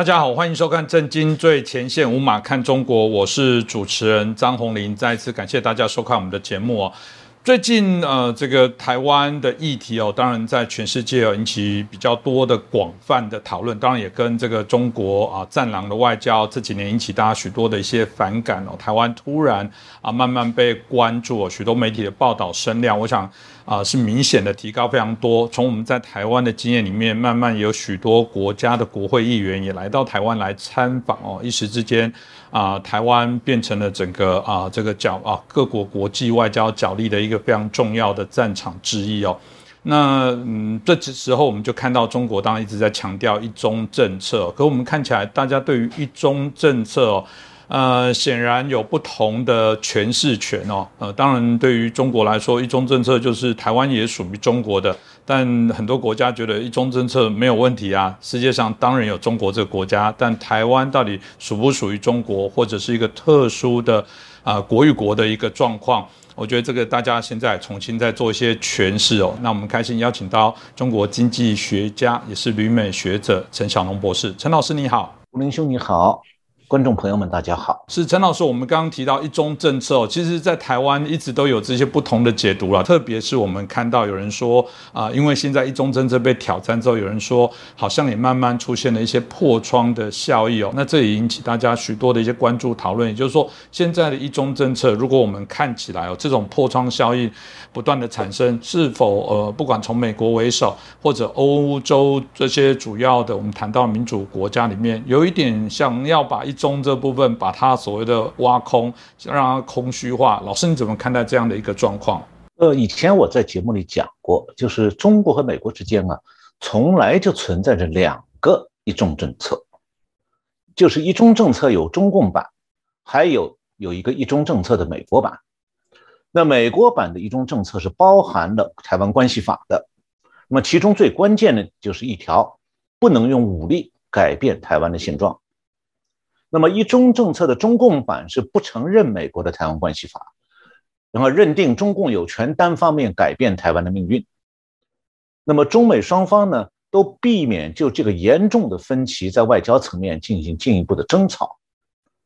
大家好，欢迎收看《震惊最前线》，无马看中国，我是主持人张宏林。再一次感谢大家收看我们的节目哦。最近呃，这个台湾的议题哦，当然在全世界引起比较多的广泛的讨论，当然也跟这个中国啊战狼的外交这几年引起大家许多的一些反感哦。台湾突然啊慢慢被关注，许多媒体的报道声量，我想啊是明显的提高非常多。从我们在台湾的经验里面，慢慢有许多国家的国会议员也来到台湾来参访哦，一时之间。啊，台湾变成了整个啊这个角啊各国国际外交角力的一个非常重要的战场之一哦。那嗯，这时候我们就看到中国当然一直在强调一中政策，可我们看起来大家对于一中政策哦。呃，显然有不同的诠释权哦。呃，当然，对于中国来说，一中政策就是台湾也属于中国的。但很多国家觉得一中政策没有问题啊。世界上当然有中国这个国家，但台湾到底属不属于中国，或者是一个特殊的啊国与国的一个状况？我觉得这个大家现在重新再做一些诠释哦。那我们开心邀请到中国经济学家，也是旅美学者陈小龙博士。陈老师你好，吴林兄你好。观众朋友们，大家好。是陈老师，我们刚刚提到一中政策哦，其实，在台湾一直都有这些不同的解读了。特别是我们看到有人说啊，因为现在一中政策被挑战之后，有人说好像也慢慢出现了一些破窗的效益哦。那这也引起大家许多的一些关注讨论。也就是说，现在的一中政策，如果我们看起来哦，这种破窗效应不断的产生，是否呃，不管从美国为首，或者欧洲这些主要的我们谈到民主国家里面，有一点想要把一中这部分把它所谓的挖空，让它空虚化。老师，你怎么看待这样的一个状况？呃，以前我在节目里讲过，就是中国和美国之间啊，从来就存在着两个一中政策，就是一中政策有中共版，还有有一个一中政策的美国版。那美国版的一中政策是包含了台湾关系法的，那么其中最关键的就是一条，不能用武力改变台湾的现状。那么一中政策的中共版是不承认美国的台湾关系法，然后认定中共有权单方面改变台湾的命运。那么中美双方呢都避免就这个严重的分歧在外交层面进行进一步的争吵。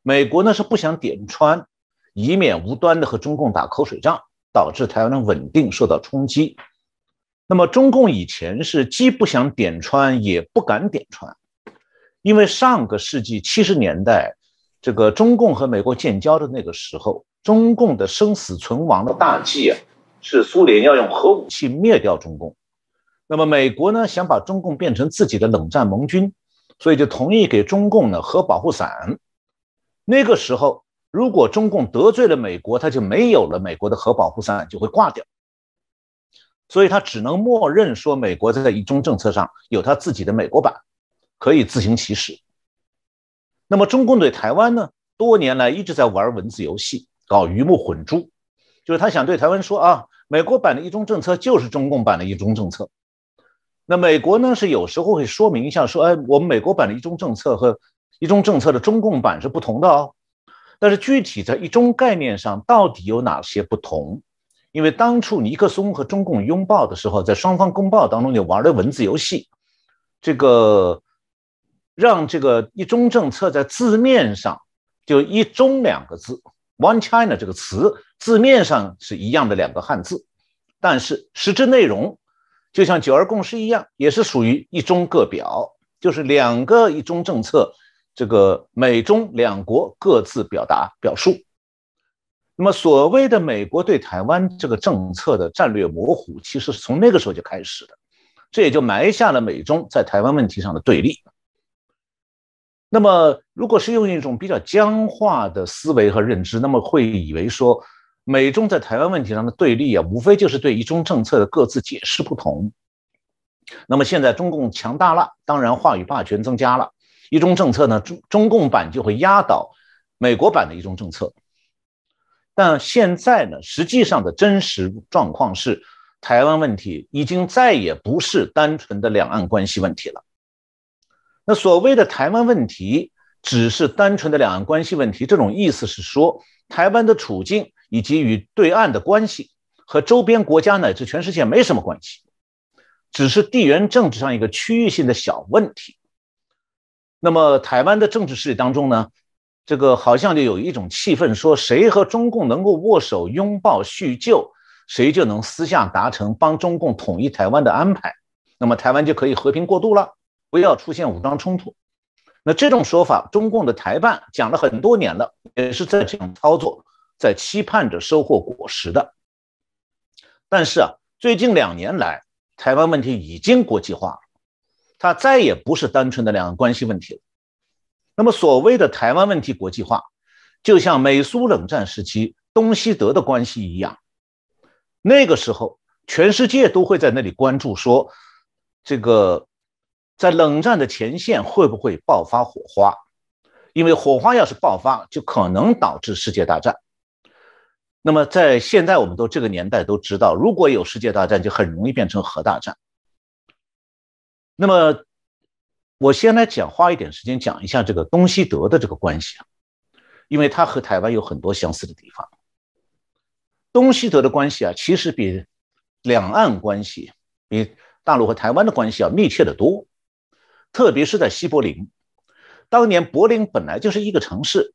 美国呢是不想点穿，以免无端的和中共打口水仗，导致台湾的稳定受到冲击。那么中共以前是既不想点穿，也不敢点穿。因为上个世纪七十年代，这个中共和美国建交的那个时候，中共的生死存亡的大计啊，是苏联要用核武器灭掉中共。那么美国呢，想把中共变成自己的冷战盟军，所以就同意给中共呢核保护伞。那个时候，如果中共得罪了美国，他就没有了美国的核保护伞，就会挂掉。所以他只能默认说，美国在一中政策上有他自己的美国版。可以自行其使。那么中共对台湾呢，多年来一直在玩文字游戏，搞鱼目混珠，就是他想对台湾说啊，美国版的一中政策就是中共版的一中政策。那美国呢是有时候会说明一下，说哎，我们美国版的一中政策和一中政策的中共版是不同的哦。但是具体在一中概念上到底有哪些不同？因为当初尼克松和中共拥抱的时候，在双方公报当中就玩的文字游戏，这个。让这个一中政策在字面上就“一中”两个字，“One China” 这个词字面上是一样的两个汉字，但是实质内容就像九二共识一样，也是属于一中各表，就是两个一中政策，这个美中两国各自表达表述。那么所谓的美国对台湾这个政策的战略模糊，其实是从那个时候就开始的，这也就埋下了美中在台湾问题上的对立。那么，如果是用一种比较僵化的思维和认知，那么会以为说，美中在台湾问题上的对立啊，无非就是对一中政策的各自解释不同。那么现在中共强大了，当然话语霸权增加了，一中政策呢，中中共版就会压倒美国版的一中政策。但现在呢，实际上的真实状况是，台湾问题已经再也不是单纯的两岸关系问题了。那所谓的台湾问题只是单纯的两岸关系问题，这种意思是说，台湾的处境以及与对岸的关系和周边国家乃至全世界没什么关系，只是地缘政治上一个区域性的小问题。那么台湾的政治势力当中呢，这个好像就有一种气氛，说谁和中共能够握手拥抱叙旧，谁就能私下达成帮中共统一台湾的安排，那么台湾就可以和平过渡了，不要出现武装冲突。那这种说法，中共的台办讲了很多年了，也是在这样操作，在期盼着收获果实的。但是啊，最近两年来，台湾问题已经国际化，它再也不是单纯的两岸关系问题了。那么，所谓的台湾问题国际化，就像美苏冷战时期东西德的关系一样，那个时候全世界都会在那里关注，说这个。在冷战的前线会不会爆发火花？因为火花要是爆发，就可能导致世界大战。那么在现在，我们都这个年代都知道，如果有世界大战，就很容易变成核大战。那么我先来讲，花一点时间讲一下这个东西德的这个关系啊，因为它和台湾有很多相似的地方。东西德的关系啊，其实比两岸关系、比大陆和台湾的关系要密切的多。特别是在西柏林，当年柏林本来就是一个城市，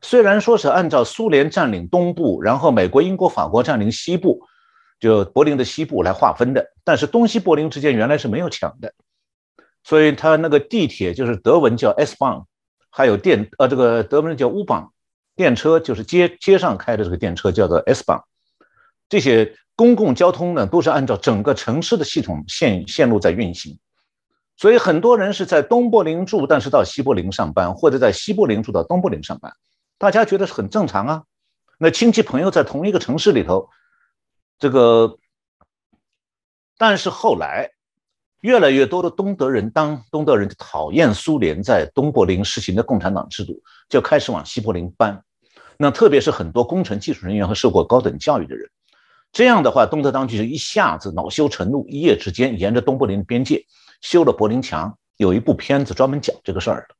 虽然说是按照苏联占领东部，然后美国、英国、法国占领西部，就柏林的西部来划分的，但是东西柏林之间原来是没有墙的，所以它那个地铁就是德文叫 S-Bahn，还有电呃这个德文叫 U-Bahn，电车就是街街上开的这个电车叫做 S-Bahn，这些公共交通呢都是按照整个城市的系统线线路在运行。所以很多人是在东柏林住，但是到西柏林上班，或者在西柏林住到东柏林上班，大家觉得是很正常啊。那亲戚朋友在同一个城市里头，这个，但是后来越来越多的东德人，当东德人讨厌苏联在东柏林实行的共产党制度，就开始往西柏林搬。那特别是很多工程技术人员和受过高等教育的人，这样的话，东德当局就一下子恼羞成怒，一夜之间沿着东柏林边界。修了柏林墙，有一部片子专门讲这个事儿的。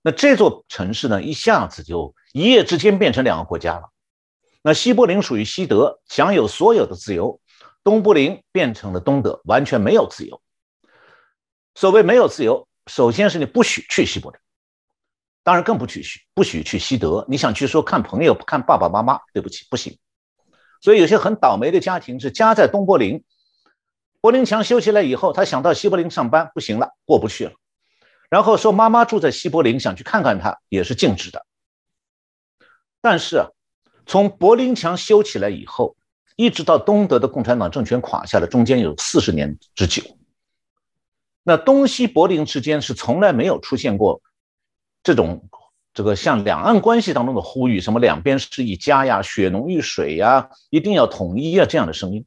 那这座城市呢，一下子就一夜之间变成两个国家了。那西柏林属于西德，享有所有的自由；东柏林变成了东德，完全没有自由。所谓没有自由，首先是你不许去西柏林，当然更不许去不许去西德。你想去说看朋友、看爸爸妈妈，对不起，不行。所以有些很倒霉的家庭是家在东柏林。柏林墙修起来以后，他想到西柏林上班，不行了，过不去了。然后说妈妈住在西柏林，想去看看他，也是禁止的。但是啊，从柏林墙修起来以后，一直到东德的共产党政权垮下来，中间有四十年之久。那东西柏林之间是从来没有出现过这种这个像两岸关系当中的呼吁，什么两边是一家呀，血浓于水呀，一定要统一啊这样的声音。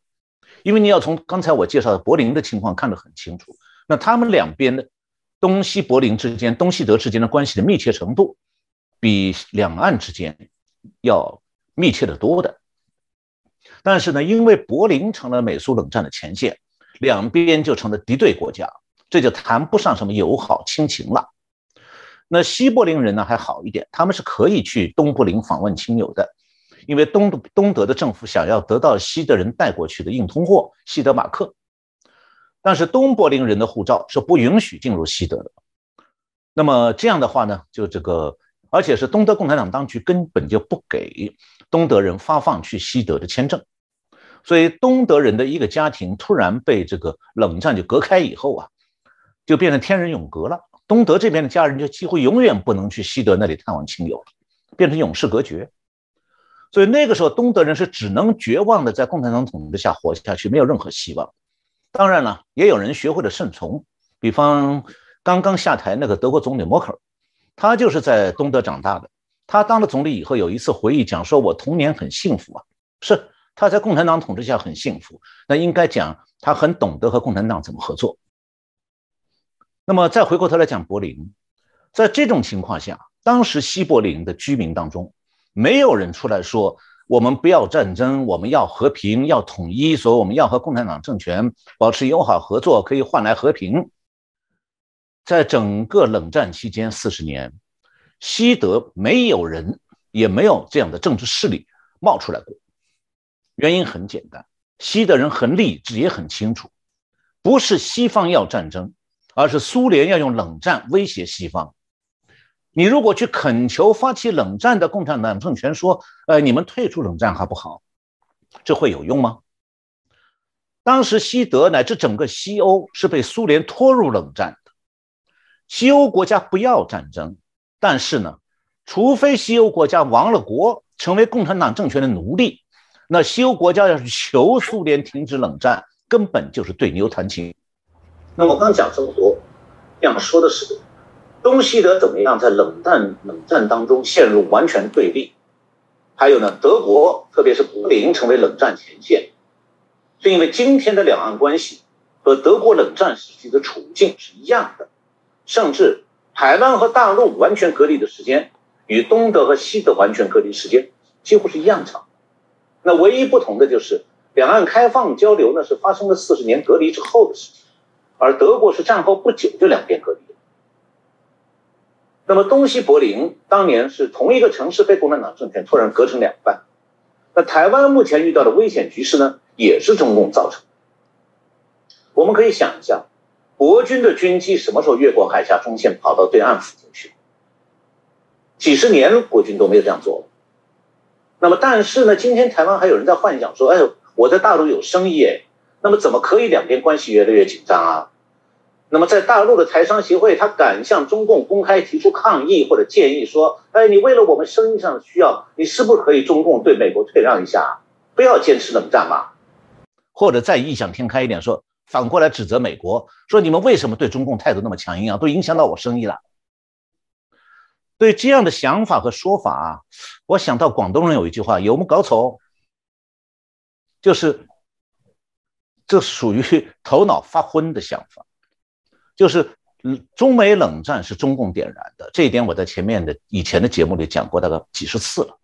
因为你要从刚才我介绍的柏林的情况看得很清楚，那他们两边的东西柏林之间、东西德之间的关系的密切程度，比两岸之间要密切的多的。但是呢，因为柏林成了美苏冷战的前线，两边就成了敌对国家，这就谈不上什么友好亲情了。那西柏林人呢还好一点，他们是可以去东柏林访问亲友的。因为东东德的政府想要得到西德人带过去的硬通货西德马克，但是东柏林人的护照是不允许进入西德的。那么这样的话呢，就这个，而且是东德共产党当局根本就不给东德人发放去西德的签证，所以东德人的一个家庭突然被这个冷战就隔开以后啊，就变成天人永隔了。东德这边的家人就几乎永远不能去西德那里探望亲友了，变成永世隔绝。所以那个时候，东德人是只能绝望的在共产党统治下活下去，没有任何希望。当然了，也有人学会了顺从，比方刚刚下台那个德国总理默克尔，他就是在东德长大的。他当了总理以后，有一次回忆讲说：“我童年很幸福啊，是他在共产党统治下很幸福。那应该讲他很懂得和共产党怎么合作。”那么再回过头来讲柏林，在这种情况下，当时西柏林的居民当中。没有人出来说我们不要战争，我们要和平，要统一，所以我们要和共产党政权保持友好合作，可以换来和平。在整个冷战期间四十年，西德没有人，也没有这样的政治势力冒出来过。原因很简单，西德人很理智，也很清楚，不是西方要战争，而是苏联要用冷战威胁西方，你如果去恳求发起冷战的共产党政权说，呃，你们退出冷战好不好？这会有用吗？当时西德乃至整个西欧是被苏联拖入冷战的，西欧国家不要战争，但是呢，除非西欧国家亡了国，成为共产党政权的奴隶，那西欧国家要是求苏联停止冷战，根本就是对牛弹琴。那我刚讲这么多，想说的是。东西德怎么样在冷战冷战当中陷入完全对立？还有呢，德国特别是柏林成为冷战前线，是因为今天的两岸关系和德国冷战时期的处境是一样的，甚至台湾和大陆完全隔离的时间与东德和西德完全隔离时间几乎是一样长。那唯一不同的就是两岸开放交流呢是发生了四十年隔离之后的事情，而德国是战后不久就两边隔离。那么东西柏林当年是同一个城市被共产党政权突然割成两半，那台湾目前遇到的危险局势呢，也是中共造成。我们可以想一下，国军的军机什么时候越过海峡中线跑到对岸附近去？几十年国军都没有这样做。那么但是呢，今天台湾还有人在幻想说，哎，我在大陆有生意，哎，那么怎么可以两边关系越来越紧张啊？那么，在大陆的台商协会，他敢向中共公开提出抗议或者建议，说：“哎，你为了我们生意上的需要，你是不是可以中共对美国退让一下，不要坚持冷战嘛？”或者再异想天开一点说，反过来指责美国，说：“你们为什么对中共态度那么强硬啊？都影响到我生意了。”对这样的想法和说法啊，我想到广东人有一句话：“有没搞错？”就是这属于头脑发昏的想法。就是，中美冷战是中共点燃的，这一点我在前面的以前的节目里讲过大概几十次了。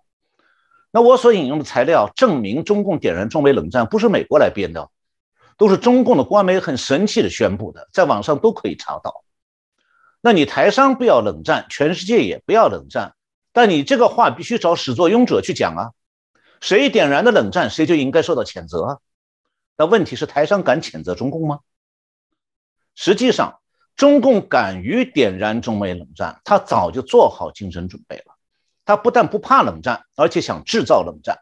那我所引用的材料证明中共点燃中美冷战不是美国来编的，都是中共的官媒很神气的宣布的，在网上都可以查到。那你台商不要冷战，全世界也不要冷战，但你这个话必须找始作俑者去讲啊，谁点燃的冷战，谁就应该受到谴责啊。那问题是台商敢谴责中共吗？实际上。中共敢于点燃中美冷战，他早就做好精神准备了。他不但不怕冷战，而且想制造冷战。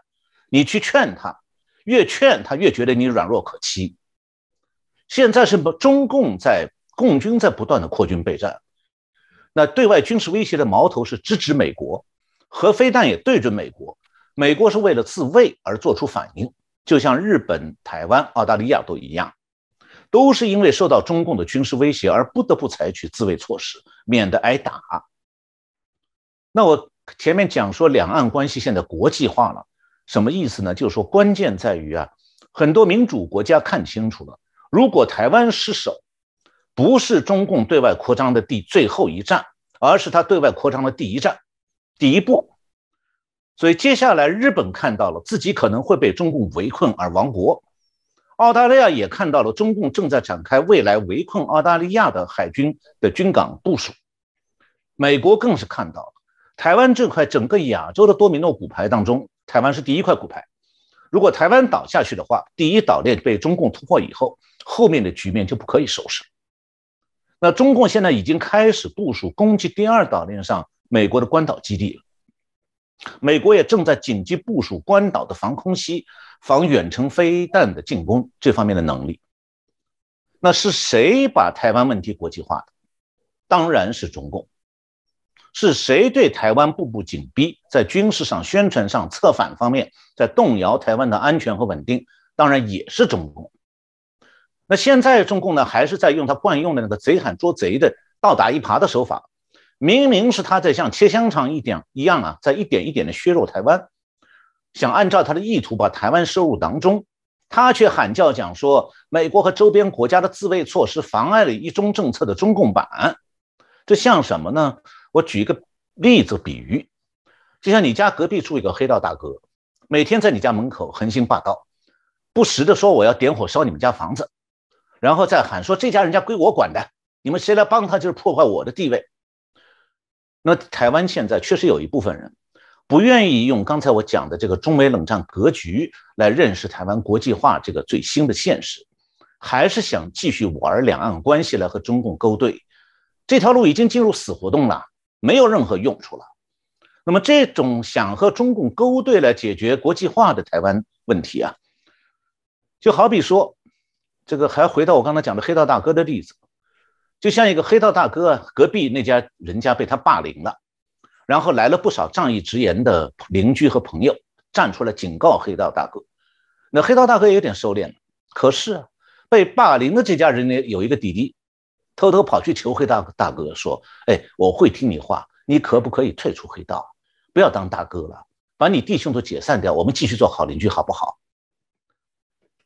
你去劝他，越劝他越觉得你软弱可欺。现在是中共在共军在不断的扩军备战，那对外军事威胁的矛头是直指美国，核飞弹也对准美国。美国是为了自卫而做出反应，就像日本、台湾、澳大利亚都一样。都是因为受到中共的军事威胁而不得不采取自卫措施，免得挨打。那我前面讲说两岸关系现在国际化了，什么意思呢？就是说关键在于啊，很多民主国家看清楚了，如果台湾失守，不是中共对外扩张的第最后一战，而是他对外扩张的第一战，第一步。所以接下来日本看到了自己可能会被中共围困而亡国。澳大利亚也看到了中共正在展开未来围困澳大利亚的海军的军港部署，美国更是看到了台湾这块整个亚洲的多米诺骨牌当中，台湾是第一块骨牌。如果台湾倒下去的话，第一岛链被中共突破以后，后面的局面就不可以收拾。那中共现在已经开始部署攻击第二岛链上美国的关岛基地了。美国也正在紧急部署关岛的防空袭、防远程飞弹的进攻这方面的能力。那是谁把台湾问题国际化的？当然是中共。是谁对台湾步步紧逼，在军事上、宣传上、策反方面，在动摇台湾的安全和稳定？当然也是中共。那现在中共呢，还是在用他惯用的那个贼喊捉贼的倒打一耙的手法。明明是他在像切香肠一点一样啊，在一点一点的削弱台湾，想按照他的意图把台湾收入囊中，他却喊叫讲说美国和周边国家的自卫措施妨碍了一中政策的中共版，这像什么呢？我举一个例子比喻，就像你家隔壁住一个黑道大哥，每天在你家门口横行霸道，不时的说我要点火烧你们家房子，然后再喊说这家人家归我管的，你们谁来帮他就是破坏我的地位。那台湾现在确实有一部分人不愿意用刚才我讲的这个中美冷战格局来认识台湾国际化这个最新的现实，还是想继续玩两岸关系来和中共勾兑，这条路已经进入死胡同了。没有任何用处了。那么这种想和中共勾兑来解决国际化的台湾问题啊，就好比说，这个还回到我刚才讲的黑道大哥的例子，就像一个黑道大哥，隔壁那家人家被他霸凌了，然后来了不少仗义直言的邻居和朋友站出来警告黑道大哥，那黑道大哥也有点收敛了，可是啊，被霸凌的这家人呢，有一个弟弟。偷偷跑去求黑大大哥说：“哎，我会听你话，你可不可以退出黑道，不要当大哥了，把你弟兄都解散掉，我们继续做好邻居，好不好？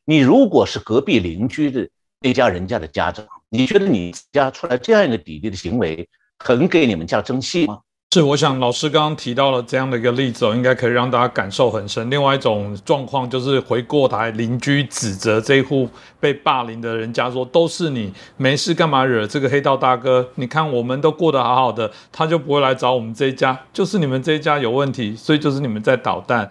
你如果是隔壁邻居的那家人家的家长，你觉得你家出来这样一个弟弟的行为，很给你们家争气吗？”是，我想老师刚刚提到了这样的一个例子，应该可以让大家感受很深。另外一种状况就是回过台邻居指责这一户被霸凌的人家说：“都是你没事干嘛惹这个黑道大哥？你看我们都过得好好的，他就不会来找我们这一家，就是你们这一家有问题，所以就是你们在捣蛋。”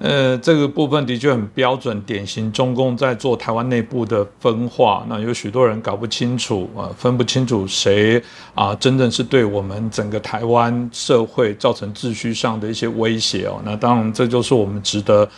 呃，这个部分的确很标准，典型中共在做台湾内部的分化。那有许多人搞不清楚啊，分不清楚谁啊，真正是对我们整个台湾社会造成秩序上的一些威胁哦。那当然，这就是我们值得。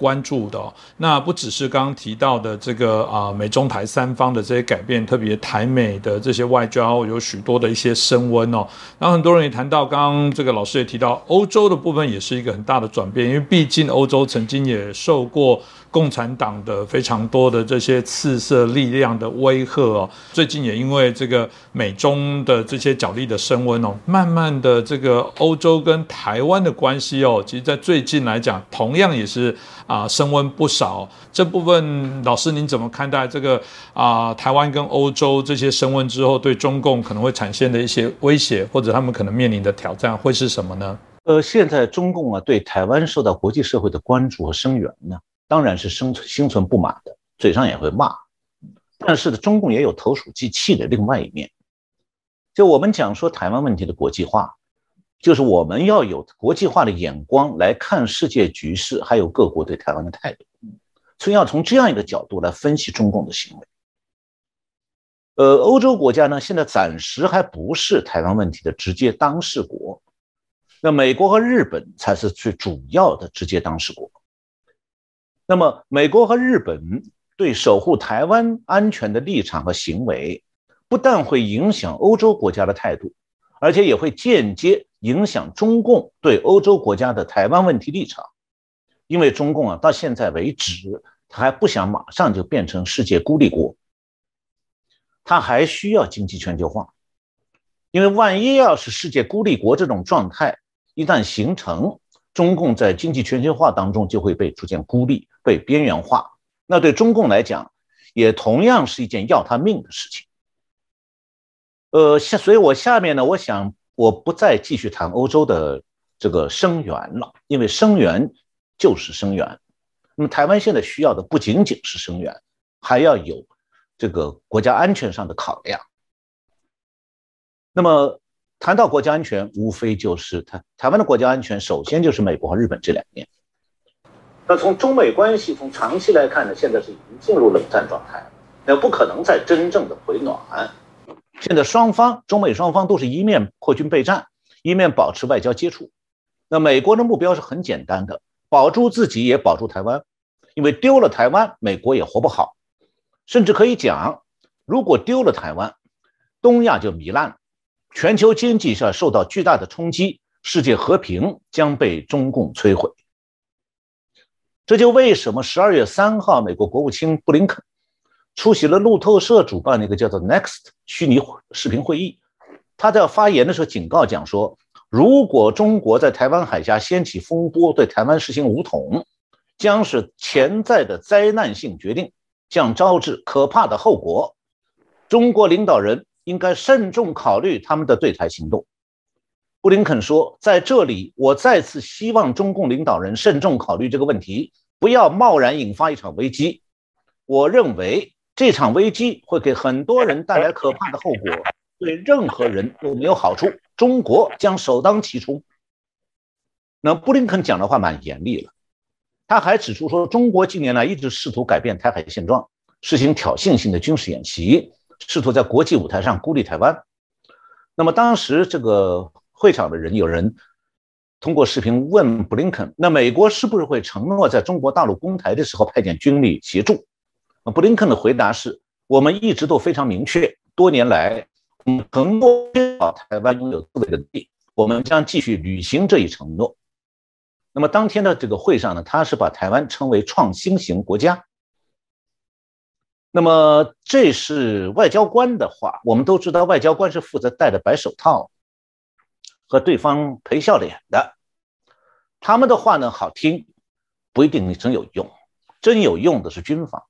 关注的那不只是刚刚提到的这个啊美中台三方的这些改变，特别台美的这些外交有许多的一些升温哦。然后很多人也谈到，刚刚这个老师也提到，欧洲的部分也是一个很大的转变，因为毕竟欧洲曾经也受过。共产党的非常多的这些次色力量的威吓哦，最近也因为这个美中的这些角力的升温哦，慢慢的这个欧洲跟台湾的关系哦，其实在最近来讲，同样也是啊升温不少。这部分老师您怎么看待这个啊台湾跟欧洲这些升温之后，对中共可能会产生的一些威胁，或者他们可能面临的挑战会是什么呢？呃，现在中共啊对台湾受到国际社会的关注和声援呢？当然是生存心存不满的，嘴上也会骂。但是呢，中共也有投鼠忌器的另外一面。就我们讲说台湾问题的国际化，就是我们要有国际化的眼光来看世界局势，还有各国对台湾的态度。所以要从这样一个角度来分析中共的行为。呃，欧洲国家呢，现在暂时还不是台湾问题的直接当事国，那美国和日本才是最主要的直接当事国。那么，美国和日本对守护台湾安全的立场和行为，不但会影响欧洲国家的态度，而且也会间接影响中共对欧洲国家的台湾问题立场。因为中共啊，到现在为止，他还不想马上就变成世界孤立国，他还需要经济全球化。因为万一要是世界孤立国这种状态一旦形成，中共在经济全球化当中就会被逐渐孤立、被边缘化，那对中共来讲，也同样是一件要他命的事情。呃，下，所以我下面呢，我想我不再继续谈欧洲的这个声援了，因为声援就是声援。那么台湾现在需要的不仅仅是声援，还要有这个国家安全上的考量。那么。谈到国家安全，无非就是台台湾的国家安全，首先就是美国和日本这两面。那从中美关系从长期来看呢，现在是已经进入冷战状态，那不可能再真正的回暖。现在双方中美双方都是一面扩军备战，一面保持外交接触。那美国的目标是很简单的，保住自己也保住台湾，因为丢了台湾，美国也活不好。甚至可以讲，如果丢了台湾，东亚就糜烂了。全球经济上受到巨大的冲击，世界和平将被中共摧毁。这就为什么十二月三号，美国国务卿布林肯出席了路透社主办的一个叫做 Next 虚拟视频会议。他在发言的时候警告讲说，如果中国在台湾海峡掀起风波，对台湾实行武统，将是潜在的灾难性决定，将招致可怕的后果。中国领导人。应该慎重考虑他们的对台行动，布林肯说：“在这里，我再次希望中共领导人慎重考虑这个问题，不要贸然引发一场危机。我认为这场危机会给很多人带来可怕的后果，对任何人都没有好处。中国将首当其冲。”那布林肯讲的话蛮严厉了，他还指出说，中国近年来一直试图改变台海现状，实行挑衅性的军事演习。试图在国际舞台上孤立台湾。那么当时这个会场的人有人通过视频问布林肯：“那美国是不是会承诺在中国大陆攻台的时候派遣军力协助？”布林肯的回答是：“我们一直都非常明确，多年来，承诺确保台湾拥有自卫的能力，我们将继续履行这一承诺。”那么当天的这个会上呢，他是把台湾称为创新型国家。那么这是外交官的话，我们都知道，外交官是负责戴着白手套和对方赔笑脸的。他们的话呢好听，不一定真有用，真有用的是军方。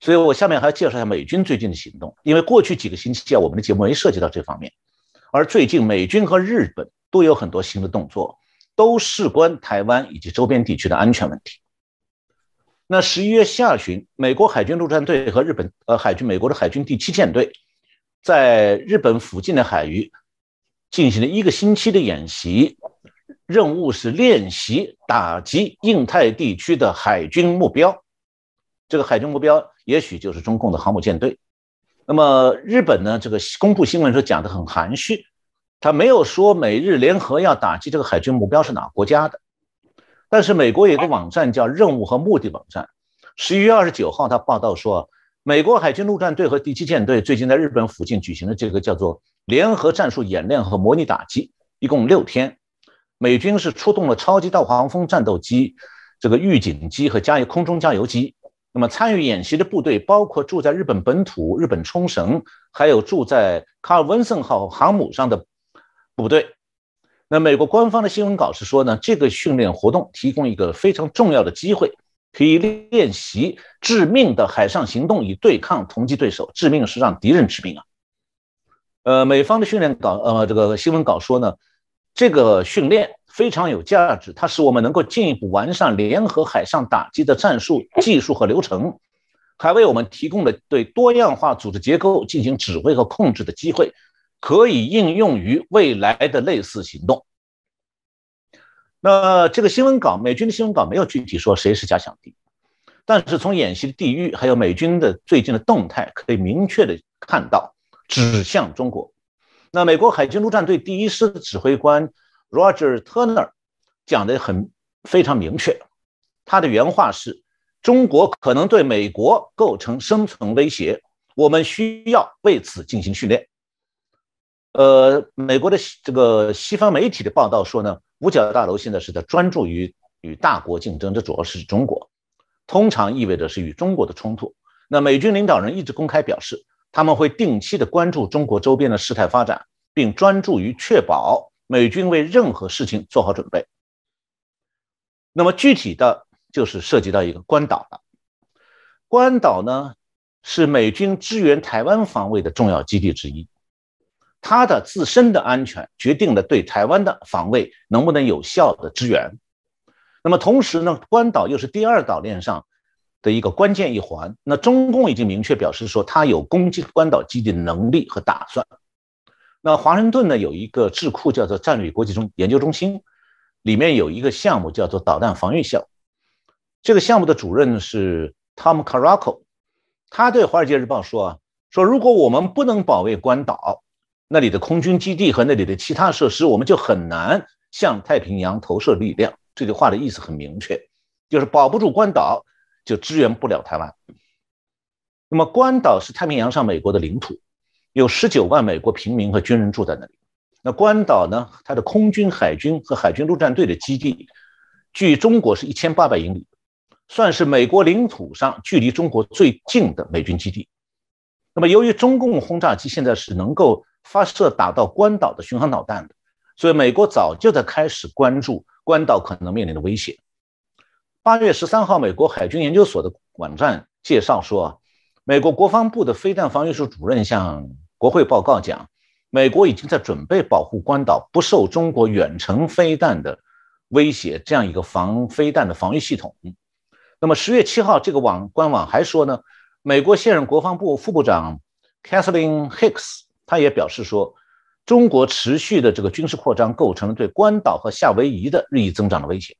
所以我下面还要介绍一下美军最近的行动，因为过去几个星期啊，我们的节目没涉及到这方面，而最近美军和日本都有很多新的动作，都事关台湾以及周边地区的安全问题。那十一月下旬，美国海军陆战队和日本呃海军美国的海军第七舰队，在日本附近的海域进行了一个星期的演习，任务是练习打击印太地区的海军目标。这个海军目标也许就是中共的航母舰队。那么日本呢？这个公布新闻时候讲的很含蓄，他没有说美日联合要打击这个海军目标是哪个国家的。但是美国有个网站叫“任务和目的”网站，十一月二十九号，他报道说，美国海军陆战队和第七舰队最近在日本附近举行了这个叫做联合战术演练和模拟打击，一共六天。美军是出动了超级大黄蜂战斗机、这个预警机和加油空中加油机。那么参与演习的部队包括住在日本本土、日本冲绳，还有住在卡尔文森号航母上的部队。那美国官方的新闻稿是说呢，这个训练活动提供一个非常重要的机会，可以练习致命的海上行动，以对抗同级对手。致命是让敌人致命啊！呃，美方的训练稿，呃，这个新闻稿说呢，这个训练非常有价值，它使我们能够进一步完善联合海上打击的战术、技术和流程，还为我们提供了对多样化组织结构进行指挥和控制的机会。可以应用于未来的类似行动。那这个新闻稿，美军的新闻稿没有具体说谁是假想敌，但是从演习的地域还有美军的最近的动态，可以明确的看到指向中国。那美国海军陆战队第一师的指挥官 Roger Turner 讲的很非常明确，他的原话是：中国可能对美国构成生存威胁，我们需要为此进行训练。呃，美国的这个西方媒体的报道说呢，五角大楼现在是在专注于与大国竞争，这主要是中国，通常意味着是与中国的冲突。那美军领导人一直公开表示，他们会定期的关注中国周边的事态发展，并专注于确保美军为任何事情做好准备。那么具体的就是涉及到一个关岛了，关岛呢是美军支援台湾防卫的重要基地之一。它的自身的安全决定了对台湾的防卫能不能有效的支援。那么同时呢，关岛又是第二岛链上的一个关键一环。那中共已经明确表示说，它有攻击关岛基地的能力和打算。那华盛顿呢，有一个智库叫做战略国际中研究中心，里面有一个项目叫做导弹防御项。这个项目的主任是 Tom Caraco 他对《华尔街日报》说啊，说如果我们不能保卫关岛，那里的空军基地和那里的其他设施，我们就很难向太平洋投射力量。这句话的意思很明确，就是保不住关岛，就支援不了台湾。那么，关岛是太平洋上美国的领土，有十九万美国平民和军人住在那里。那关岛呢？它的空军、海军和海军陆战队的基地，距中国是一千八百英里，算是美国领土上距离中国最近的美军基地。那么，由于中共轰炸机现在是能够发射打到关岛的巡航导弹的，所以美国早就在开始关注关岛可能面临的威胁。八月十三号，美国海军研究所的网站介绍说，美国国防部的飞弹防御署主任向国会报告讲，美国已经在准备保护关岛不受中国远程飞弹的威胁，这样一个防飞弹的防御系统。那么十月七号，这个网官网还说呢，美国现任国防部副部长 Kathleen Hicks。他也表示说，中国持续的这个军事扩张构成了对关岛和夏威夷的日益增长的威胁。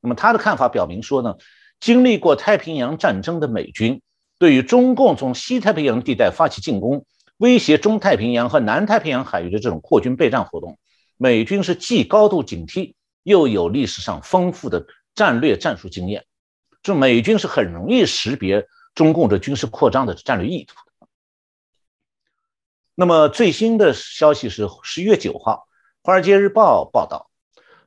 那么他的看法表明说呢，经历过太平洋战争的美军对于中共从西太平洋地带发起进攻，威胁中太平洋和南太平洋海域的这种扩军备战活动，美军是既高度警惕，又有历史上丰富的战略战术经验，就美军是很容易识别中共的军事扩张的战略意图。那么最新的消息是十一月九号，《华尔街日报》报道，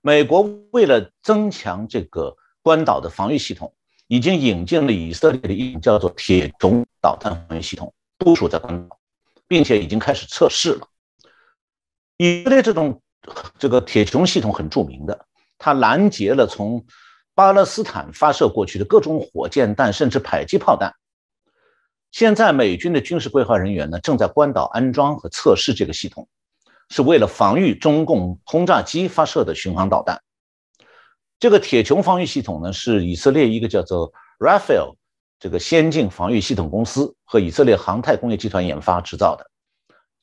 美国为了增强这个关岛的防御系统，已经引进了以色列的一种叫做“铁穹”导弹防御系统，部署在关岛，并且已经开始测试了。以色列这种这个“铁穹”系统很著名的，它拦截了从巴勒斯坦发射过去的各种火箭弹，甚至迫击炮弹。现在美军的军事规划人员呢，正在关岛安装和测试这个系统，是为了防御中共轰炸机发射的巡航导弹。这个铁穹防御系统呢，是以色列一个叫做 Rafael 这个先进防御系统公司和以色列航太工业集团研发制造的。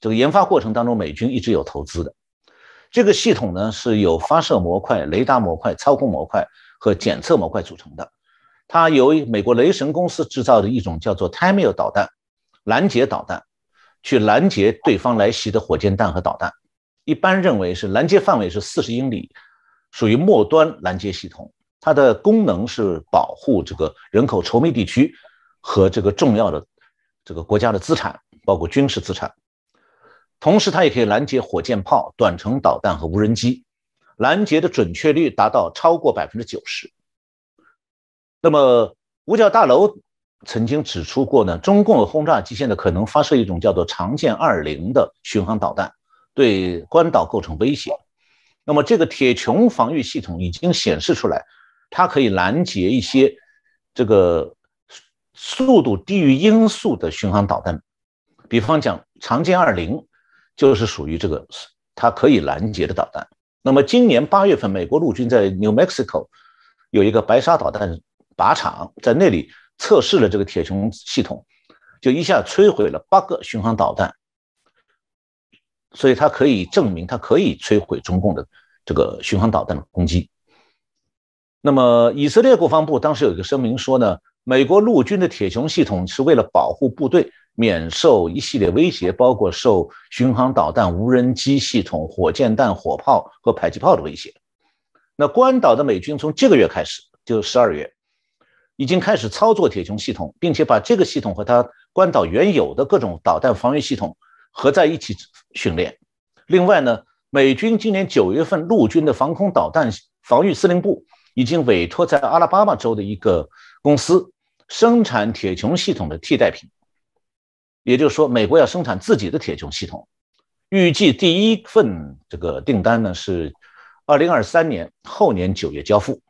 这个研发过程当中，美军一直有投资的。这个系统呢，是由发射模块、雷达模块、操控模块和检测模块组成的。它由美国雷神公司制造的一种叫做 Tamil 导弹拦截导弹，去拦截对方来袭的火箭弹和导弹。一般认为是拦截范围是四十英里，属于末端拦截系统。它的功能是保护这个人口稠密地区和这个重要的这个国家的资产，包括军事资产。同时，它也可以拦截火箭炮、短程导弹和无人机，拦截的准确率达到超过百分之九十。那么，五角大楼曾经指出过呢，中共的轰炸机现在可能发射一种叫做“长剑二零”的巡航导弹，对关岛构成威胁。那么，这个铁穹防御系统已经显示出来，它可以拦截一些这个速度低于音速的巡航导弹，比方讲“长剑二零”就是属于这个它可以拦截的导弹。那么，今年八月份，美国陆军在 New Mexico 有一个白沙导弹。靶场在那里测试了这个铁穹系统，就一下摧毁了八个巡航导弹，所以它可以证明它可以摧毁中共的这个巡航导弹的攻击。那么以色列国防部当时有一个声明说呢，美国陆军的铁穹系统是为了保护部队免受一系列威胁，包括受巡航导弹、无人机系统、火箭弹、火炮和迫击炮的威胁。那关岛的美军从这个月开始，就十二月。已经开始操作铁穹系统，并且把这个系统和它关岛原有的各种导弹防御系统合在一起训练。另外呢，美军今年九月份陆军的防空导弹防御司令部已经委托在阿拉巴马州的一个公司生产铁穹系统的替代品，也就是说，美国要生产自己的铁穹系统。预计第一份这个订单呢是二零二三年后年九月交付。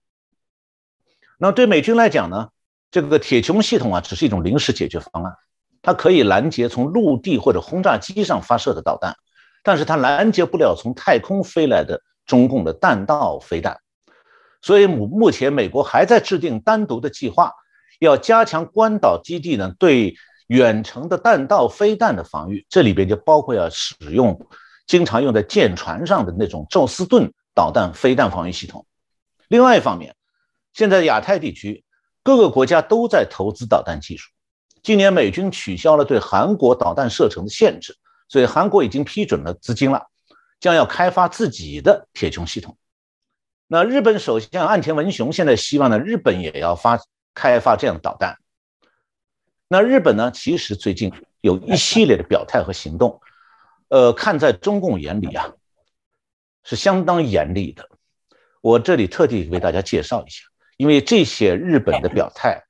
那对美军来讲呢，这个铁穹系统啊，只是一种临时解决方案，它可以拦截从陆地或者轰炸机上发射的导弹，但是它拦截不了从太空飞来的中共的弹道飞弹。所以目目前美国还在制定单独的计划，要加强关岛基地呢对远程的弹道飞弹的防御，这里边就包括要使用经常用在舰船上的那种宙斯盾导弹飞弹防御系统。另外一方面，现在亚太地区各个国家都在投资导弹技术。今年美军取消了对韩国导弹射程的限制，所以韩国已经批准了资金了，将要开发自己的铁穹系统。那日本首相岸田文雄现在希望呢，日本也要发开发这样的导弹。那日本呢，其实最近有一系列的表态和行动，呃，看在中共眼里啊，是相当严厉的。我这里特地为大家介绍一下。因为这些日本的表态，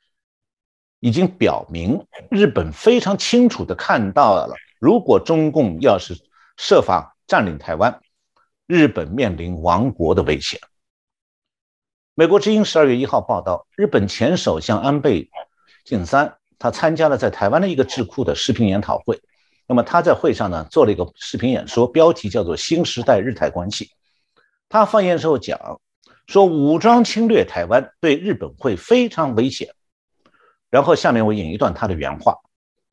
已经表明日本非常清楚地看到了，如果中共要是设法占领台湾，日本面临亡国的危险。美国之音十二月一号报道，日本前首相安倍晋三他参加了在台湾的一个智库的视频研讨会。那么他在会上呢做了一个视频演说，标题叫做“新时代日台关系”。他发言时候讲。说武装侵略台湾对日本会非常危险。然后下面我引一段他的原话，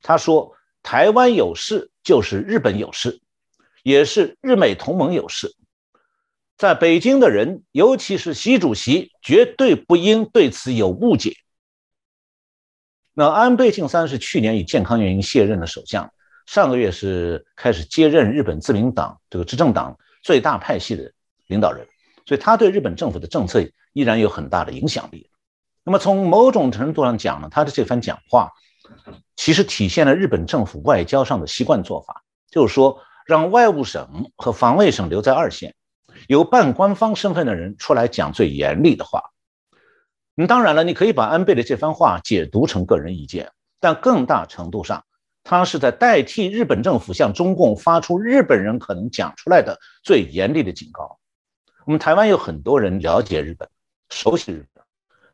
他说：“台湾有事就是日本有事，也是日美同盟有事。在北京的人，尤其是习主席，绝对不应对此有误解。”那安倍晋三是去年以健康原因卸任的首相，上个月是开始接任日本自民党这个执政党最大派系的领导人，所以他对日本政府的政策依然有很大的影响力。那么从某种程度上讲呢，他的这番讲话其实体现了日本政府外交上的习惯做法，就是说让外务省和防卫省留在二线，由半官方身份的人出来讲最严厉的话。那当然了，你可以把安倍的这番话解读成个人意见，但更大程度上，他是在代替日本政府向中共发出日本人可能讲出来的最严厉的警告。我们台湾有很多人了解日本，熟悉日本，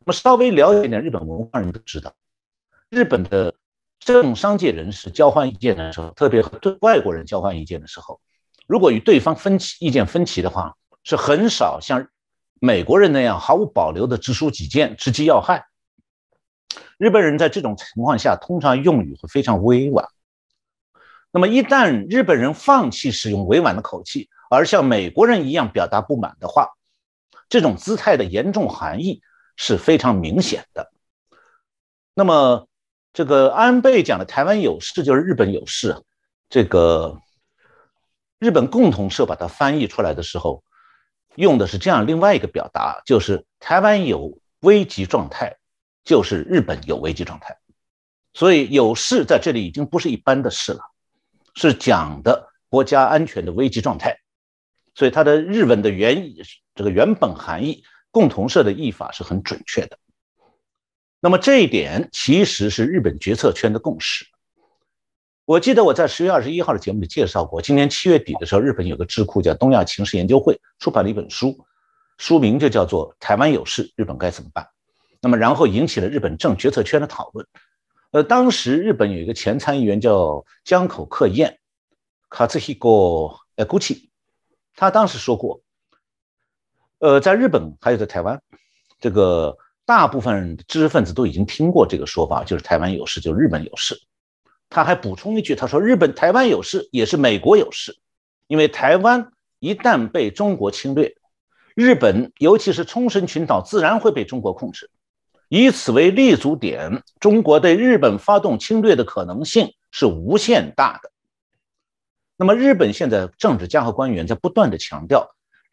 那么稍微了解一点日本文化人都知道，日本的政商界人士交换意见的时候，特别和对外国人交换意见的时候，如果与对方分歧意见分歧的话，是很少像。美国人那样毫无保留的直抒己见、直击要害。日本人在这种情况下通常用语会非常委婉。那么，一旦日本人放弃使用委婉的口气，而像美国人一样表达不满的话，这种姿态的严重含义是非常明显的。那么，这个安倍讲的“台湾有事就是日本有事”，这个日本共同社把它翻译出来的时候。用的是这样另外一个表达，就是台湾有危急状态，就是日本有危机状态，所以有事在这里已经不是一般的事了，是讲的国家安全的危机状态，所以它的日文的原意这个原本含义，共同社的译法是很准确的。那么这一点其实是日本决策圈的共识。我记得我在十月二十一号的节目里介绍过，今年七月底的时候，日本有个智库叫东亚情势研究会出版了一本书，书名就叫做《台湾有事，日本该怎么办》。那么然后引起了日本政决策圈的讨论。呃，当时日本有一个前参议员叫江口克彦，卡兹希过呃古奇，他当时说过，呃，在日本还有在台湾，这个大部分知识分子都已经听过这个说法，就是台湾有事，就日本有事。他还补充一句，他说：“日本台湾有事，也是美国有事，因为台湾一旦被中国侵略，日本尤其是冲绳群岛自然会被中国控制，以此为立足点，中国对日本发动侵略的可能性是无限大的。那么，日本现在政治家和官员在不断的强调，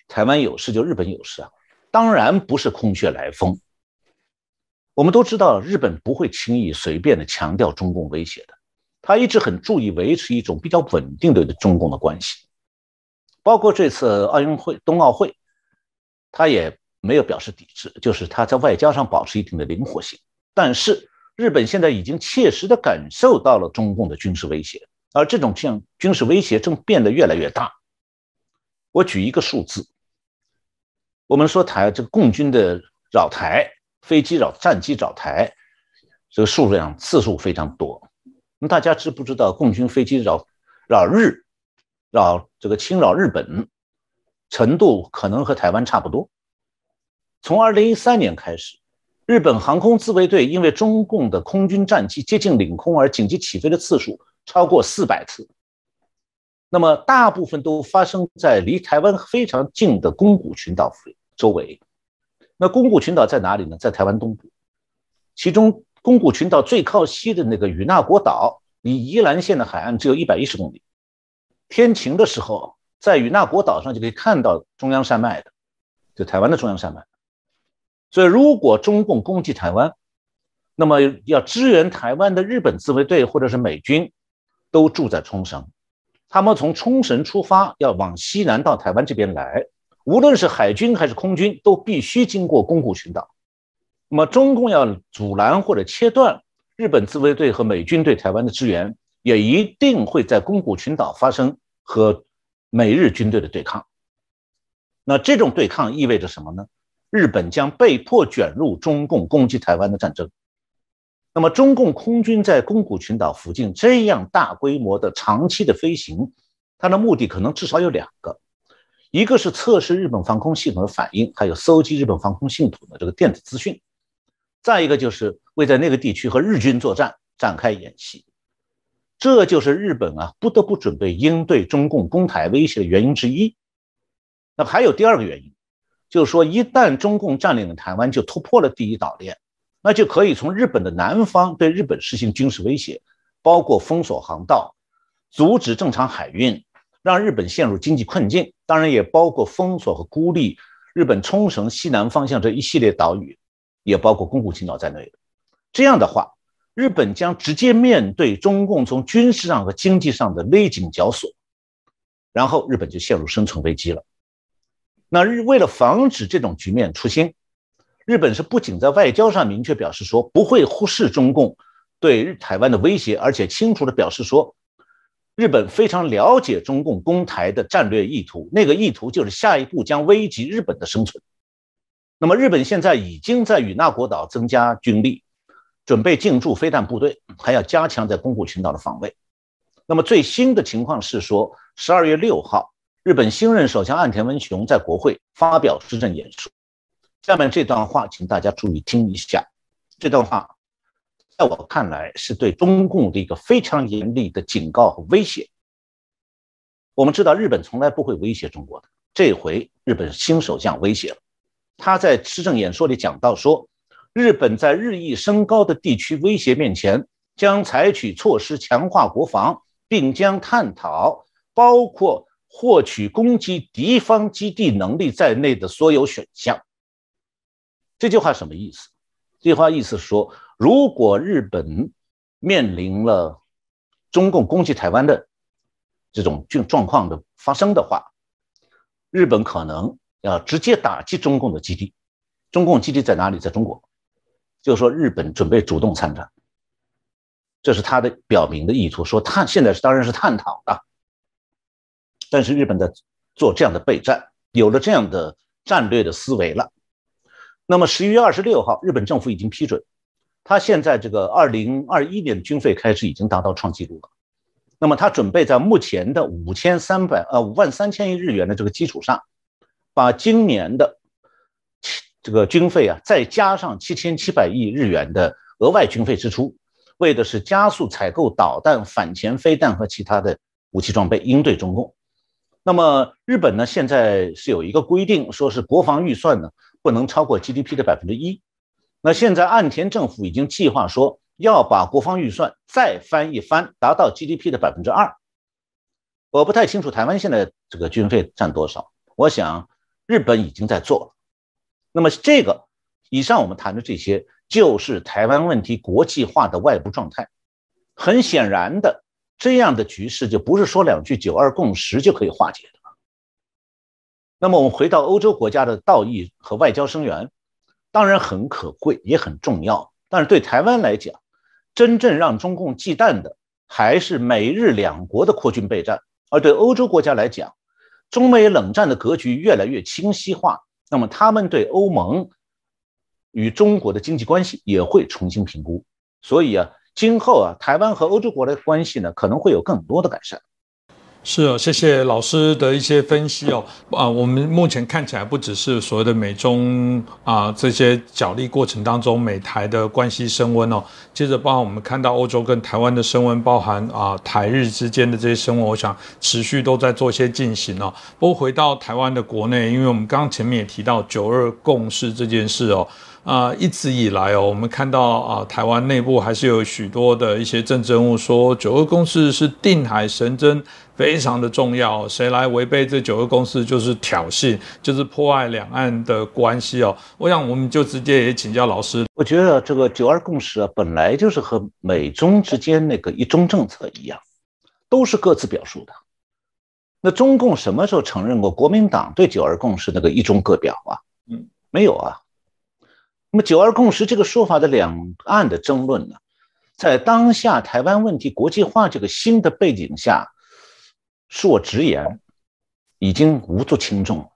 台湾有事就日本有事啊，当然不是空穴来风。我们都知道，日本不会轻易随便的强调中共威胁的。”他一直很注意维持一种比较稳定的中共的关系，包括这次奥运会、冬奥会，他也没有表示抵制，就是他在外交上保持一定的灵活性。但是日本现在已经切实的感受到了中共的军事威胁，而这种像军事威胁正变得越来越大。我举一个数字，我们说台这个共军的扰台飞机扰战机扰台，这个数量次数非常多。那大家知不知道，共军飞机扰扰日，扰这个侵扰日本程度可能和台湾差不多。从二零一三年开始，日本航空自卫队因为中共的空军战机接近领空而紧急起飞的次数超过四百次。那么大部分都发生在离台湾非常近的宫古群岛周围。那宫古群岛在哪里呢？在台湾东部，其中。宫古群岛最靠西的那个与那国岛，离宜兰县的海岸只有一百一十公里。天晴的时候，在与那国岛上就可以看到中央山脉的，就台湾的中央山脉。所以，如果中共攻击台湾，那么要支援台湾的日本自卫队或者是美军，都住在冲绳。他们从冲绳出发，要往西南到台湾这边来，无论是海军还是空军，都必须经过宫古群岛。那么，中共要阻拦或者切断日本自卫队和美军对台湾的支援，也一定会在宫古群岛发生和美日军队的对抗。那这种对抗意味着什么呢？日本将被迫卷入中共攻击台湾的战争。那么，中共空军在宫古群岛附近这样大规模的长期的飞行，它的目的可能至少有两个：一个是测试日本防空系统的反应，还有搜集日本防空系统的这个电子资讯。再一个就是为在那个地区和日军作战展开演习，这就是日本啊不得不准备应对中共攻台威胁的原因之一。那还有第二个原因，就是说一旦中共占领了台湾，就突破了第一岛链，那就可以从日本的南方对日本实行军事威胁，包括封锁航道、阻止正常海运，让日本陷入经济困境，当然也包括封锁和孤立日本冲绳西南方向这一系列岛屿，也包括宫古群岛在内的。这样的话，日本将直接面对中共从军事上和经济上的勒紧绞索，然后日本就陷入生存危机了。那日为了防止这种局面出现，日本是不仅在外交上明确表示说不会忽视中共对日台湾的威胁，而且清楚地表示说。日本非常了解中共攻台的战略意图，那个意图就是下一步将危及日本的生存。那么，日本现在已经在与那国岛增加军力，准备进驻飞弹部队，还要加强在宫古群岛的防卫。那么，最新的情况是说，十二月六号，日本新任首相岸田文雄在国会发表施政演说。下面这段话，请大家注意听一下。这段话。在我看来，是对中共的一个非常严厉的警告和威胁。我们知道，日本从来不会威胁中国的，这回日本新首相威胁了。他在施政演说里讲到说，日本在日益升高的地区威胁面前，将采取措施强化国防，并将探讨包括获取攻击敌方基地能力在内的所有选项。这句话什么意思？这句话意思是说。如果日本面临了中共攻击台湾的这种状状况的发生的话，日本可能要直接打击中共的基地。中共基地在哪里？在中国。就是说，日本准备主动参战，这是他的表明的意图。说探现在是当然是探讨的，但是日本在做这样的备战，有了这样的战略的思维了。那么十一月二十六号，日本政府已经批准。他现在这个二零二一年的军费开支已经达到创纪录了，那么他准备在目前的五千三百呃五万三千亿日元的这个基础上，把今年的这个军费啊再加上七千七百亿日元的额外军费支出，为的是加速采购导弹、反潜飞弹和其他的武器装备，应对中共。那么日本呢，现在是有一个规定，说是国防预算呢不能超过 GDP 的百分之一。那现在岸田政府已经计划说要把国防预算再翻一番，达到 GDP 的百分之二。我不太清楚台湾现在这个军费占多少，我想日本已经在做了。那么这个以上我们谈的这些，就是台湾问题国际化的外部状态。很显然的，这样的局势就不是说两句“九二共识”就可以化解的。那么我们回到欧洲国家的道义和外交声援。当然很可贵，也很重要。但是对台湾来讲，真正让中共忌惮的还是美日两国的扩军备战。而对欧洲国家来讲，中美冷战的格局越来越清晰化，那么他们对欧盟与中国的经济关系也会重新评估。所以啊，今后啊，台湾和欧洲国的关系呢，可能会有更多的改善。是哦，谢谢老师的一些分析哦。啊，我们目前看起来不只是所谓的美中啊这些角力过程当中，美台的关系升温哦。接着，包含我们看到欧洲跟台湾的升温，包含啊台日之间的这些升温，我想持续都在做一些进行哦。不过回到台湾的国内，因为我们刚刚前面也提到九二共识这件事哦。啊，一直以来哦，我们看到啊，台湾内部还是有许多的一些政治人物说，九二共识是定海神针，非常的重要。谁来违背这九二共识，就是挑衅，就是破坏两岸的关系哦。我想，我们就直接也请教老师。我觉得这个九二共识啊，本来就是和美中之间那个一中政策一样，都是各自表述的。那中共什么时候承认过国民党对九二共识那个一中各表啊？嗯，没有啊。那么“九二共识”这个说法的两岸的争论呢，在当下台湾问题国际化这个新的背景下，恕我直言，已经无足轻重。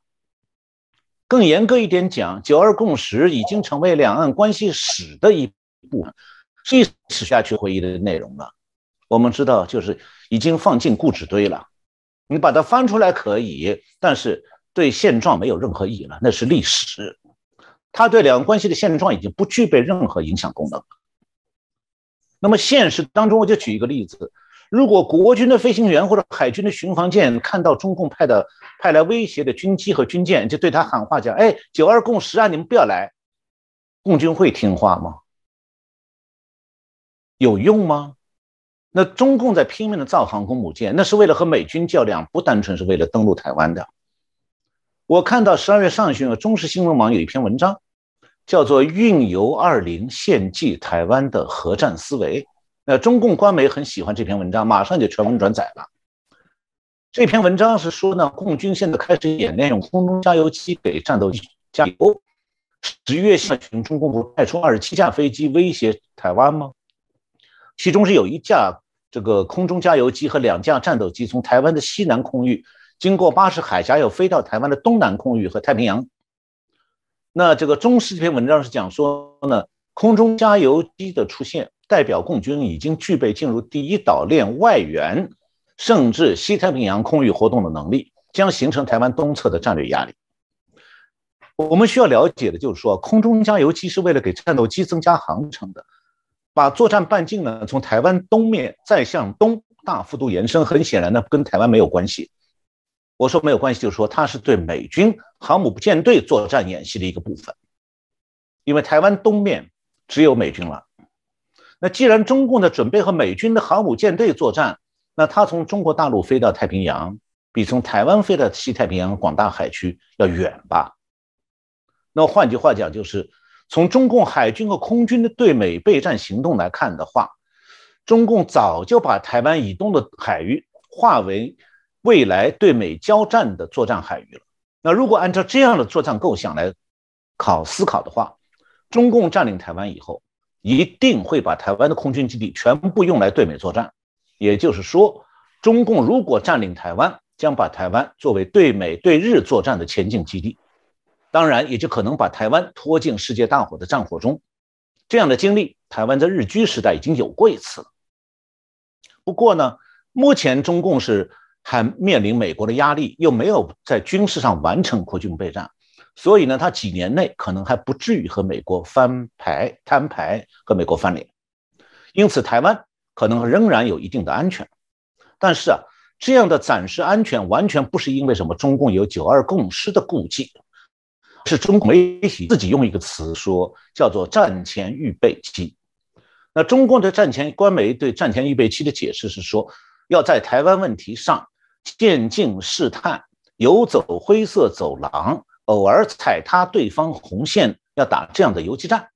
更严格一点讲，“九二共识”已经成为两岸关系史的一部分，历史下去会议的内容了。我们知道，就是已经放进故纸堆了。你把它翻出来可以，但是对现状没有任何意义了，那是历史。他对两岸关系的现状已经不具备任何影响功能。那么现实当中，我就举一个例子：如果国军的飞行员或者海军的巡防舰看到中共派的派来威胁的军机和军舰，就对他喊话讲：“哎，九二共识啊，你们不要来。”共军会听话吗？有用吗？那中共在拼命的造航空母舰，那是为了和美军较量，不单纯是为了登陆台湾的。我看到十二月上旬，中时新闻网有一篇文章，叫做《运油二零献祭台湾的核战思维》。那中共官媒很喜欢这篇文章，马上就全文转载了。这篇文章是说呢，共军现在开始演练用空中加油机给战斗机加油。十月下旬，中共不派出二十七架飞机威胁台湾吗？其中是有一架这个空中加油机和两架战斗机从台湾的西南空域。经过巴士海峡，又飞到台湾的东南空域和太平洋。那这个中视这篇文章是讲说呢，空中加油机的出现，代表共军已经具备进入第一岛链外缘，甚至西太平洋空域活动的能力，将形成台湾东侧的战略压力。我们需要了解的就是说，空中加油机是为了给战斗机增加航程的，把作战半径呢从台湾东面再向东大幅度延伸。很显然呢，跟台湾没有关系。我说没有关系，就是说它是对美军航母舰队作战演习的一个部分，因为台湾东面只有美军了。那既然中共的准备和美军的航母舰队作战，那它从中国大陆飞到太平洋，比从台湾飞到西太平洋广大海区要远吧？那换句话讲，就是从中共海军和空军的对美备战行动来看的话，中共早就把台湾以东的海域划为。未来对美交战的作战海域了。那如果按照这样的作战构想来考思考的话，中共占领台湾以后，一定会把台湾的空军基地全部用来对美作战。也就是说，中共如果占领台湾，将把台湾作为对美对日作战的前进基地，当然也就可能把台湾拖进世界大火的战火中。这样的经历，台湾在日据时代已经有过一次了。不过呢，目前中共是。还面临美国的压力，又没有在军事上完成扩军备战，所以呢，他几年内可能还不至于和美国翻牌摊牌，和美国翻脸。因此，台湾可能仍然有一定的安全。但是啊，这样的暂时安全完全不是因为什么中共有九二共识的顾忌，是中国媒体自己用一个词说，叫做战前预备期。那中共的战前官媒对战前预备期的解释是说，要在台湾问题上。渐进试探，游走灰色走廊，偶尔踩踏对方红线，要打这样的游击战。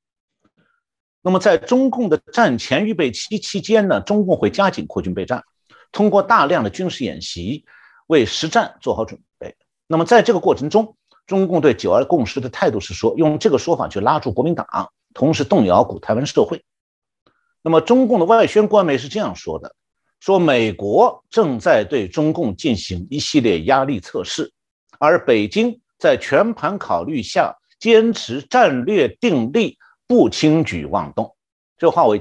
那么，在中共的战前预备期期间呢，中共会加紧扩军备战，通过大量的军事演习为实战做好准备。那么，在这个过程中，中共对九二共识的态度是说，用这个说法去拉住国民党，同时动摇古台湾社会。那么，中共的外宣官媒是这样说的。说美国正在对中共进行一系列压力测试，而北京在全盘考虑下坚持战略定力，不轻举妄动。这话我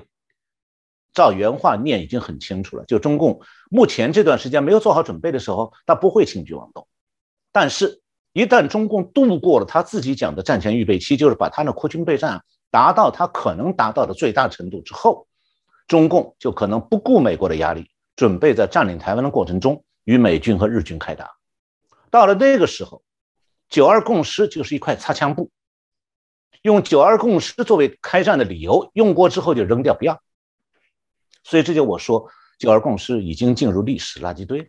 照原话念已经很清楚了。就中共目前这段时间没有做好准备的时候，他不会轻举妄动。但是，一旦中共度过了他自己讲的战前预备期，就是把他的扩军备战达到他可能达到的最大程度之后。中共就可能不顾美国的压力，准备在占领台湾的过程中与美军和日军开打。到了那个时候，九二共识就是一块擦枪布，用九二共识作为开战的理由，用过之后就扔掉不要。所以这就我说，九二共识已经进入历史垃圾堆了。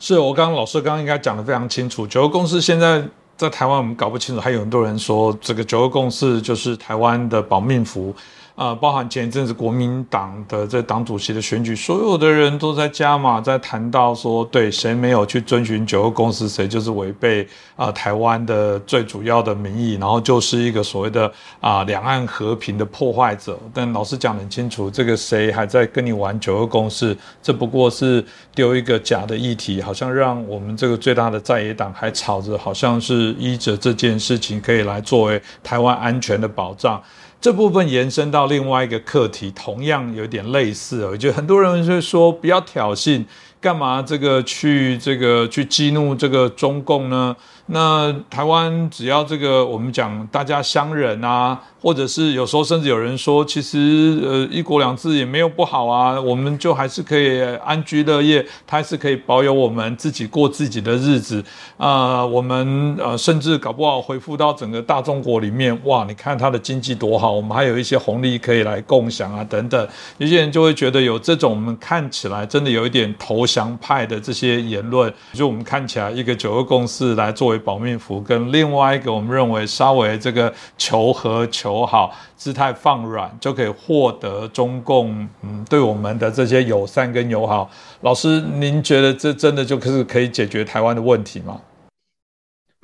是我刚刚老师刚刚应该讲的非常清楚，九二共识现在在台湾我们搞不清楚，还有很多人说这个九二共识就是台湾的保命符。啊，包含前一阵子国民党的这党主席的选举，所有的人都在加码，在谈到说，对谁没有去遵循九二共识，谁就是违背啊台湾的最主要的民意，然后就是一个所谓的啊两岸和平的破坏者。但老师讲得很清楚，这个谁还在跟你玩九二共识，这不过是丢一个假的议题，好像让我们这个最大的在野党还吵着，好像是依着这件事情可以来作为台湾安全的保障。这部分延伸到另外一个课题，同样有点类似。我觉得很多人就说不要挑衅，干嘛这个去这个去激怒这个中共呢？那台湾只要这个我们讲大家相忍啊，或者是有时候甚至有人说，其实呃一国两制也没有不好啊，我们就还是可以安居乐业，它还是可以保有我们自己过自己的日子。啊，我们呃甚至搞不好回复到整个大中国里面，哇，你看它的经济多好，我们还有一些红利可以来共享啊等等，有些人就会觉得有这种我们看起来真的有一点投降派的这些言论，就我们看起来一个九二共识来作为保命符，跟另外一个我们认为稍微这个求和求好。姿态放软就可以获得中共嗯对我们的这些友善跟友好。老师，您觉得这真的就是可以解决台湾的问题吗？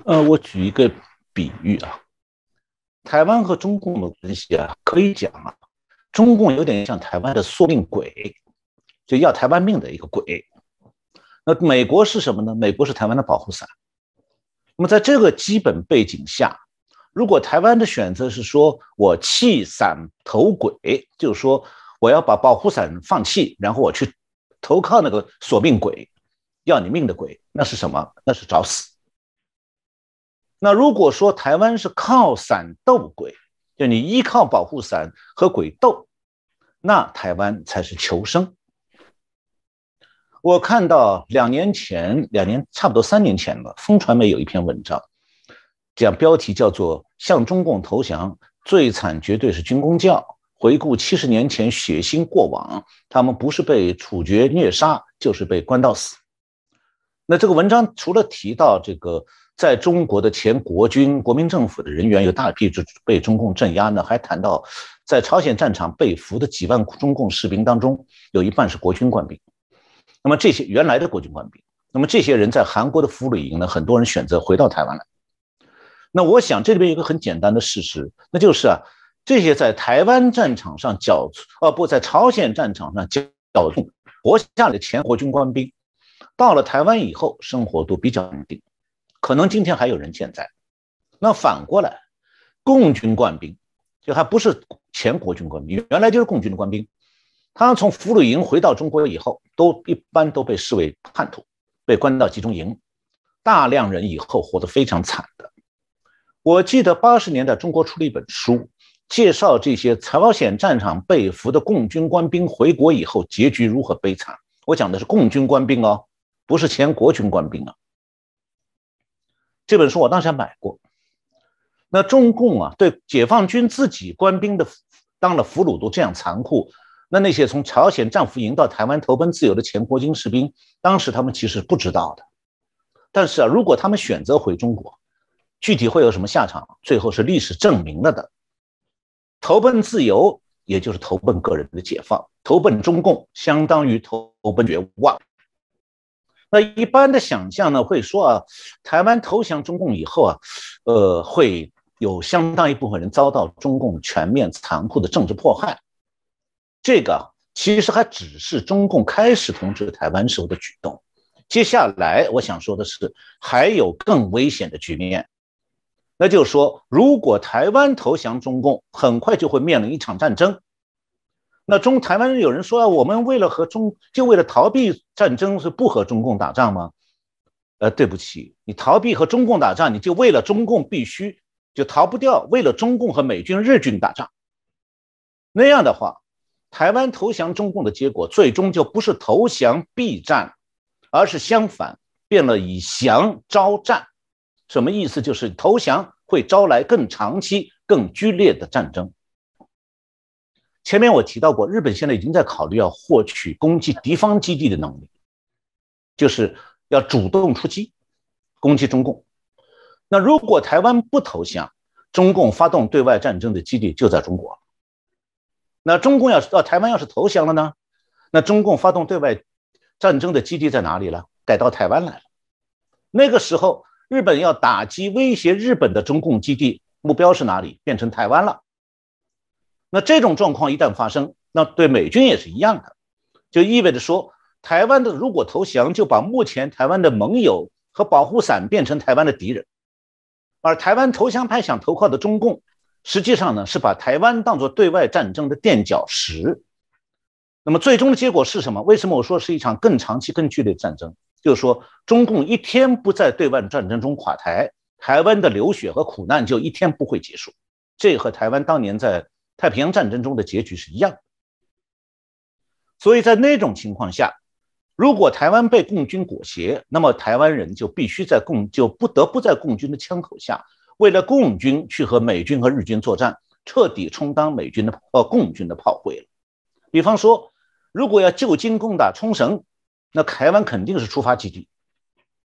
呃，我举一个比喻啊，台湾和中共的关系啊，可以讲啊，中共有点像台湾的索命鬼，就要台湾命的一个鬼。那美国是什么呢？美国是台湾的保护伞。那么在这个基本背景下。如果台湾的选择是说我弃伞投鬼，就是说我要把保护伞放弃，然后我去投靠那个索命鬼，要你命的鬼，那是什么？那是找死。那如果说台湾是靠伞斗鬼，就你依靠保护伞和鬼斗，那台湾才是求生。我看到两年前，两年差不多三年前了，风传媒有一篇文章。讲标题叫做“向中共投降最惨绝对是军工教”，回顾七十年前血腥过往，他们不是被处决虐杀，就是被关到死。那这个文章除了提到这个在中国的前国军、国民政府的人员有大批是被中共镇压呢，还谈到在朝鲜战场被俘的几万中共士兵当中，有一半是国军官兵。那么这些原来的国军官兵，那么这些人在韩国的俘虏营呢，很多人选择回到台湾来。那我想这里边有一个很简单的事实，那就是啊，这些在台湾战场上缴哦不在朝鲜战场上缴重活下来的前国军官兵，到了台湾以后生活都比较稳定，可能今天还有人健在。那反过来，共军官兵就还不是前国军官兵，原来就是共军的官兵，他从俘虏营回到中国以后，都一般都被视为叛徒，被关到集中营，大量人以后活得非常惨的。我记得八十年代中国出了一本书，介绍这些朝鲜战场被俘的共军官兵回国以后结局如何悲惨。我讲的是共军官兵哦，不是前国军官兵啊。这本书我当时还买过。那中共啊，对解放军自己官兵的当了俘虏都这样残酷，那那些从朝鲜战俘营到台湾投奔自由的前国军士兵，当时他们其实不知道的。但是啊，如果他们选择回中国，具体会有什么下场？最后是历史证明了的。投奔自由，也就是投奔个人的解放；投奔中共，相当于投奔绝望。那一般的想象呢，会说啊，台湾投降中共以后啊，呃，会有相当一部分人遭到中共全面残酷的政治迫害。这个其实还只是中共开始统治台湾时候的举动。接下来我想说的是，还有更危险的局面。那就是说，如果台湾投降中共，很快就会面临一场战争。那中台湾人有人说，我们为了和中，就为了逃避战争，是不和中共打仗吗？呃，对不起，你逃避和中共打仗，你就为了中共必须就逃不掉，为了中共和美军、日军打仗。那样的话，台湾投降中共的结果，最终就不是投降避战，而是相反，变了以降招战。什么意思？就是投降会招来更长期、更剧烈的战争。前面我提到过，日本现在已经在考虑要获取攻击敌方基地的能力，就是要主动出击攻击中共。那如果台湾不投降，中共发动对外战争的基地就在中国。那中共要是到台湾要是投降了呢？那中共发动对外战争的基地在哪里了？改到台湾来了。那个时候。日本要打击威胁日本的中共基地，目标是哪里？变成台湾了。那这种状况一旦发生，那对美军也是一样的，就意味着说，台湾的如果投降，就把目前台湾的盟友和保护伞变成台湾的敌人，而台湾投降派想投靠的中共，实际上呢是把台湾当作对外战争的垫脚石。那么最终的结果是什么？为什么我说是一场更长期、更剧烈的战争？就是说，中共一天不在对外战争中垮台，台湾的流血和苦难就一天不会结束。这和台湾当年在太平洋战争中的结局是一样的。所以在那种情况下，如果台湾被共军裹挟，那么台湾人就必须在共就不得不在共军的枪口下，为了共军去和美军和日军作战，彻底充当美军的呃共军的炮灰了。比方说，如果要就近攻打冲绳，那台湾肯定是出发基地；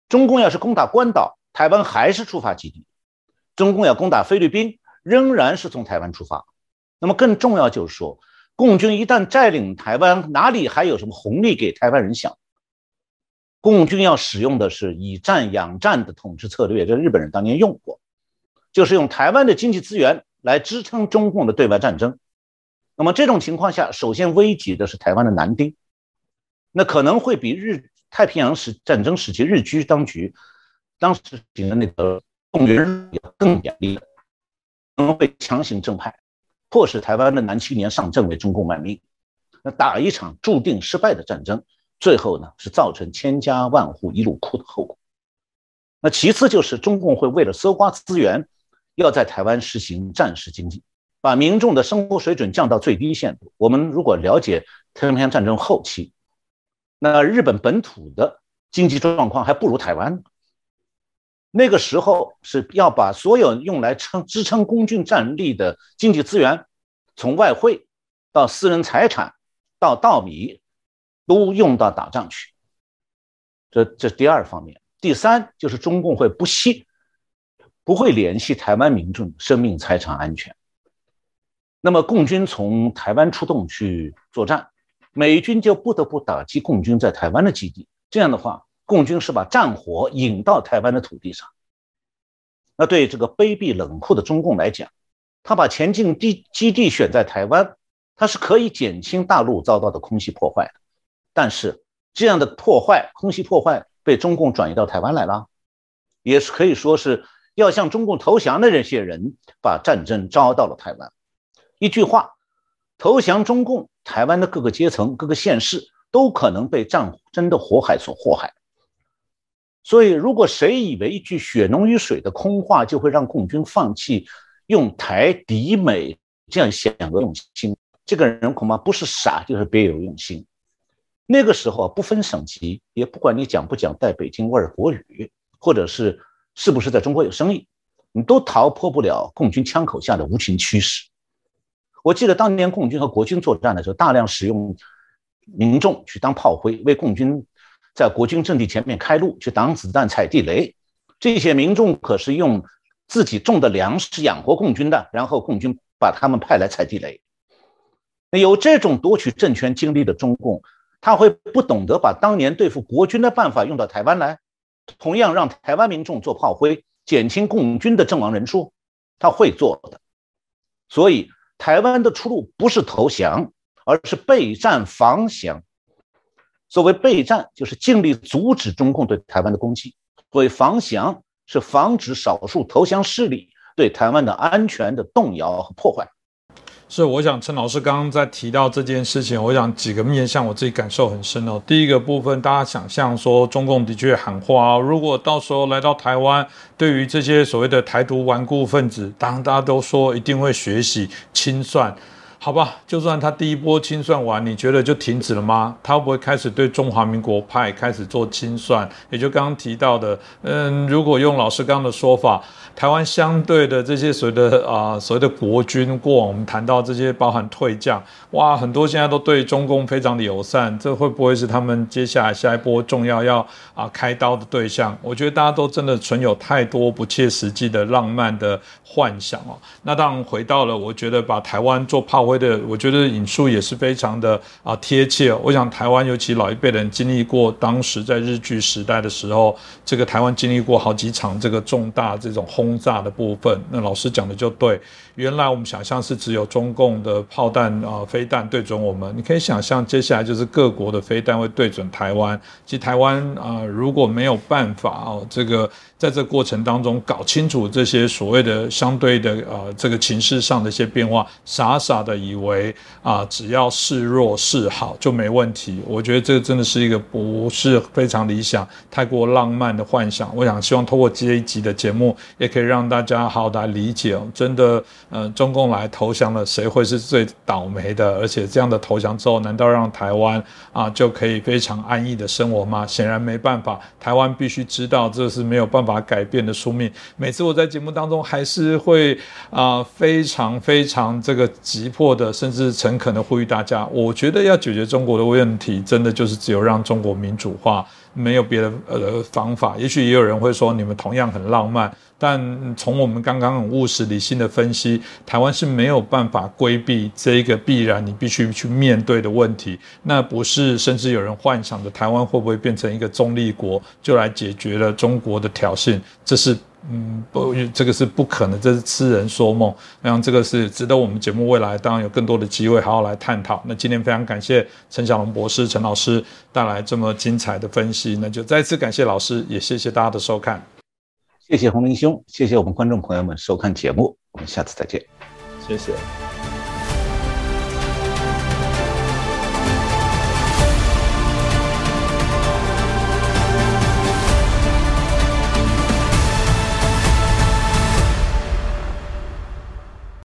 中共要是攻打关岛，台湾还是出发基地；中共要攻打菲律宾，仍然是从台湾出发。那么更重要就是说。共军一旦占领台湾，哪里还有什么红利给台湾人享？共军要使用的是以战养战的统治策略，这日本人当年用过，就是用台湾的经济资源来支撑中共的对外战争。那么这种情况下，首先危及的是台湾的南丁，那可能会比日太平洋时战争时期日据当局当时行的那个动员更严厉，可能会强行正派。迫使台湾的男青年上阵为中共卖命，那打一场注定失败的战争，最后呢是造成千家万户一路哭的后果。那其次就是中共会为了搜刮资源，要在台湾实行战时经济，把民众的生活水准降到最低限度。我们如果了解太平洋战争后期，那日本本土的经济状况还不如台湾。那个时候是要把所有用来撑支撑公军战力的经济资源，从外汇到私人财产到稻米，都用到打仗去。这这第二方面，第三就是中共会不惜不会联系台湾民众生命财产安全。那么共军从台湾出动去作战，美军就不得不打击共军在台湾的基地。这样的话。共军是把战火引到台湾的土地上，那对这个卑鄙冷酷的中共来讲，他把前进地基地选在台湾，他是可以减轻大陆遭到的空袭破坏的。但是这样的破坏，空袭破坏被中共转移到台湾来了，也是可以说是要向中共投降的这些人把战争招到了台湾。一句话，投降中共，台湾的各个阶层、各个县市都可能被战争的火海所祸害。所以，如果谁以为一句血浓于水的空话就会让共军放弃用台敌美这样想的用心，这个人恐怕不是傻就是别有用心。那个时候不分省级，也不管你讲不讲带北京味儿国语，或者是是不是在中国有生意，你都逃脱不了共军枪口下的无情驱使。我记得当年共军和国军作战的时候，大量使用民众去当炮灰，为共军。在国军阵地前面开路，去挡子弹、踩地雷，这些民众可是用自己种的粮食养活共军的，然后共军把他们派来踩地雷。有这种夺取政权经历的中共，他会不懂得把当年对付国军的办法用到台湾来，同样让台湾民众做炮灰，减轻共军的阵亡人数，他会做的。所以，台湾的出路不是投降，而是备战防降。所谓备战，就是尽力阻止中共对台湾的攻击；所谓防降，是防止少数投降势力对台湾的安全的动摇和破坏。是，我想陈老师刚刚在提到这件事情，我想几个面向我自己感受很深哦。第一个部分，大家想象说，中共的确喊话，如果到时候来到台湾，对于这些所谓的台独顽固分子，当大家都说一定会学习清算。好吧，就算他第一波清算完，你觉得就停止了吗？他会不会开始对中华民国派开始做清算？也就刚刚提到的，嗯，如果用老师刚刚的说法，台湾相对的这些所谓的啊所谓的国军，过往我们谈到这些包含退将，哇，很多现在都对中共非常的友善，这会不会是他们接下来下一波重要要啊开刀的对象？我觉得大家都真的存有太多不切实际的浪漫的幻想哦。那当然回到了，我觉得把台湾做炮灰。的，我觉得引述也是非常的啊贴切。我想台湾尤其老一辈人经历过当时在日据时代的时候，这个台湾经历过好几场这个重大这种轰炸的部分。那老师讲的就对，原来我们想象是只有中共的炮弹啊飞弹对准我们，你可以想象接下来就是各国的飞弹会对准台湾。其实台湾啊如果没有办法哦，这个在这过程当中搞清楚这些所谓的相对的呃这个情势上的一些变化，傻傻的。以为啊，只要示弱示好就没问题。我觉得这个真的是一个不是非常理想、太过浪漫的幻想。我想希望通过这一集的节目，也可以让大家好好的理解哦。真的，呃，中共来投降了，谁会是最倒霉的？而且这样的投降之后，难道让台湾啊就可以非常安逸的生活吗？显然没办法。台湾必须知道，这是没有办法改变的宿命。每次我在节目当中，还是会啊非常非常这个急迫的，甚至诚恳的呼吁大家。我觉得要解决中国的问题，真的就是只有让中国民主化，没有别的呃方法。也许也有人会说，你们同样很浪漫。但从我们刚刚很务实理性的分析，台湾是没有办法规避这一个必然你必须去面对的问题。那不是甚至有人幻想的台湾会不会变成一个中立国，就来解决了中国的挑衅？这是嗯不，这个是不可能，这是痴人说梦。那这个是值得我们节目未来当然有更多的机会好好来探讨。那今天非常感谢陈小龙博士、陈老师带来这么精彩的分析，那就再次感谢老师，也谢谢大家的收看。谢谢洪林兄，谢谢我们观众朋友们收看节目，我们下次再见，谢谢。